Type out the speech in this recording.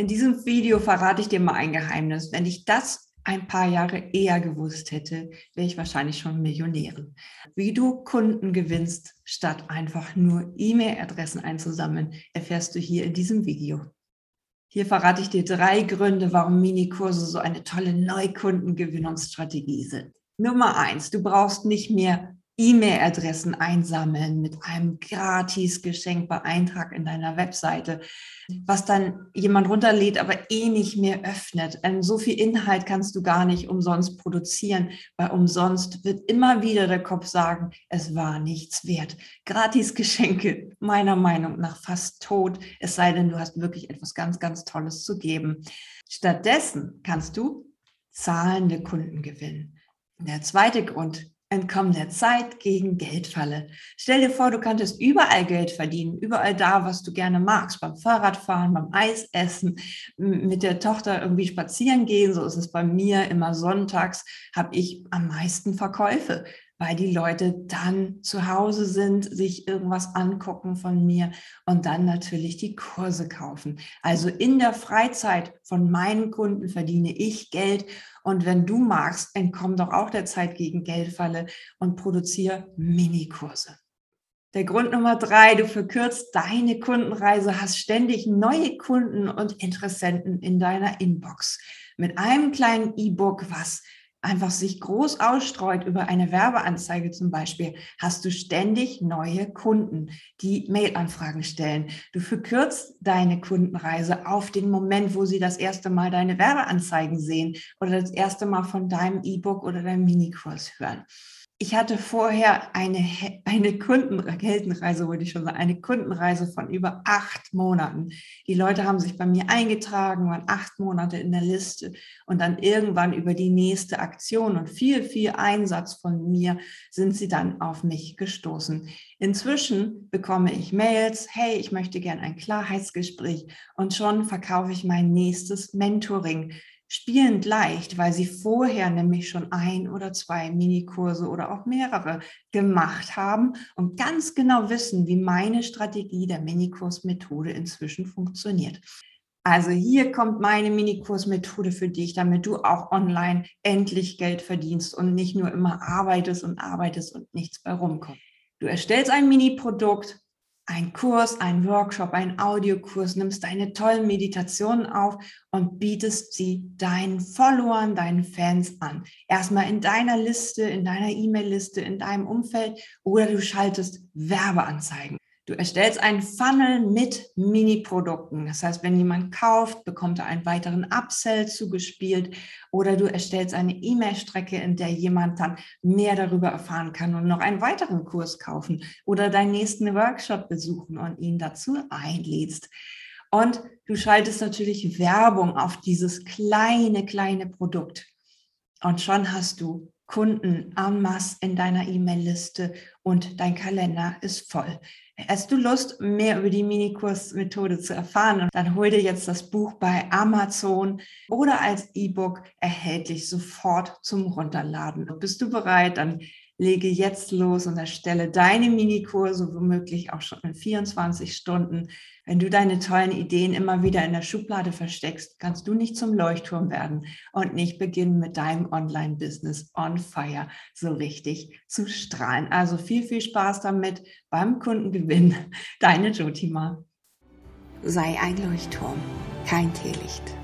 In diesem Video verrate ich dir mal ein Geheimnis. Wenn ich das ein paar Jahre eher gewusst hätte, wäre ich wahrscheinlich schon Millionärin. Wie du Kunden gewinnst, statt einfach nur E-Mail-Adressen einzusammeln, erfährst du hier in diesem Video. Hier verrate ich dir drei Gründe, warum Minikurse so eine tolle Neukundengewinnungsstrategie sind. Nummer eins, du brauchst nicht mehr E-Mail-Adressen einsammeln mit einem Gratis-Geschenk bei Eintrag in deiner Webseite, was dann jemand runterlädt, aber eh nicht mehr öffnet. Ähm, so viel Inhalt kannst du gar nicht umsonst produzieren, weil umsonst wird immer wieder der Kopf sagen, es war nichts wert. Gratis-Geschenke, meiner Meinung nach fast tot, es sei denn, du hast wirklich etwas ganz, ganz Tolles zu geben. Stattdessen kannst du zahlende Kunden gewinnen. Der zweite Grund, Entkommen der Zeit gegen Geldfalle. Stell dir vor, du könntest überall Geld verdienen, überall da, was du gerne magst, beim Fahrradfahren, beim Eisessen, mit der Tochter irgendwie spazieren gehen. So ist es bei mir immer sonntags, habe ich am meisten Verkäufe weil die Leute dann zu Hause sind, sich irgendwas angucken von mir und dann natürlich die Kurse kaufen. Also in der Freizeit von meinen Kunden verdiene ich Geld und wenn du magst, entkomm doch auch der Zeit gegen Geldfalle und produziere Minikurse. Der Grund Nummer drei, du verkürzt deine Kundenreise, hast ständig neue Kunden und Interessenten in deiner Inbox. Mit einem kleinen E-Book, was einfach sich groß ausstreut über eine Werbeanzeige zum Beispiel, hast du ständig neue Kunden, die Mailanfragen stellen. Du verkürzt deine Kundenreise auf den Moment, wo sie das erste Mal deine Werbeanzeigen sehen oder das erste Mal von deinem E-Book oder deinem Minikurs hören ich hatte vorher eine, eine Kundenreise, wollte ich schon sagen, eine Kundenreise von über acht Monaten. Die Leute haben sich bei mir eingetragen, waren acht Monate in der Liste und dann irgendwann über die nächste Aktion und viel, viel Einsatz von mir sind sie dann auf mich gestoßen. Inzwischen bekomme ich Mails, hey, ich möchte gern ein Klarheitsgespräch und schon verkaufe ich mein nächstes Mentoring spielend leicht, weil sie vorher nämlich schon ein oder zwei Minikurse oder auch mehrere gemacht haben und ganz genau wissen, wie meine Strategie der Minikursmethode inzwischen funktioniert. Also hier kommt meine Minikursmethode für dich, damit du auch online endlich Geld verdienst und nicht nur immer arbeitest und arbeitest und nichts bei rumkommt. Du erstellst ein Mini-Produkt, ein Kurs, ein Workshop, ein Audiokurs, nimmst deine tollen Meditationen auf und bietest sie deinen Followern, deinen Fans an. Erstmal in deiner Liste, in deiner E-Mail-Liste, in deinem Umfeld oder du schaltest Werbeanzeigen. Du erstellst einen Funnel mit Mini-Produkten. Das heißt, wenn jemand kauft, bekommt er einen weiteren Upsell zugespielt oder du erstellst eine E-Mail-Strecke, in der jemand dann mehr darüber erfahren kann und noch einen weiteren Kurs kaufen oder deinen nächsten Workshop besuchen und ihn dazu einlädst. Und du schaltest natürlich Werbung auf dieses kleine, kleine Produkt. Und schon hast du Kunden en masse in deiner E-Mail-Liste und dein Kalender ist voll. Hast du Lust, mehr über die Minikursmethode zu erfahren? Dann hol dir jetzt das Buch bei Amazon oder als E-Book erhältlich sofort zum Runterladen. Bist du bereit? Dann lege jetzt los und erstelle deine Minikurse, womöglich auch schon in 24 Stunden. Wenn du deine tollen Ideen immer wieder in der Schublade versteckst, kannst du nicht zum Leuchtturm werden und nicht beginnen mit deinem Online-Business on fire so richtig zu strahlen. Also viel, viel Spaß damit beim Kundengewinn. Deine Jotima. Sei ein Leuchtturm, kein Teelicht.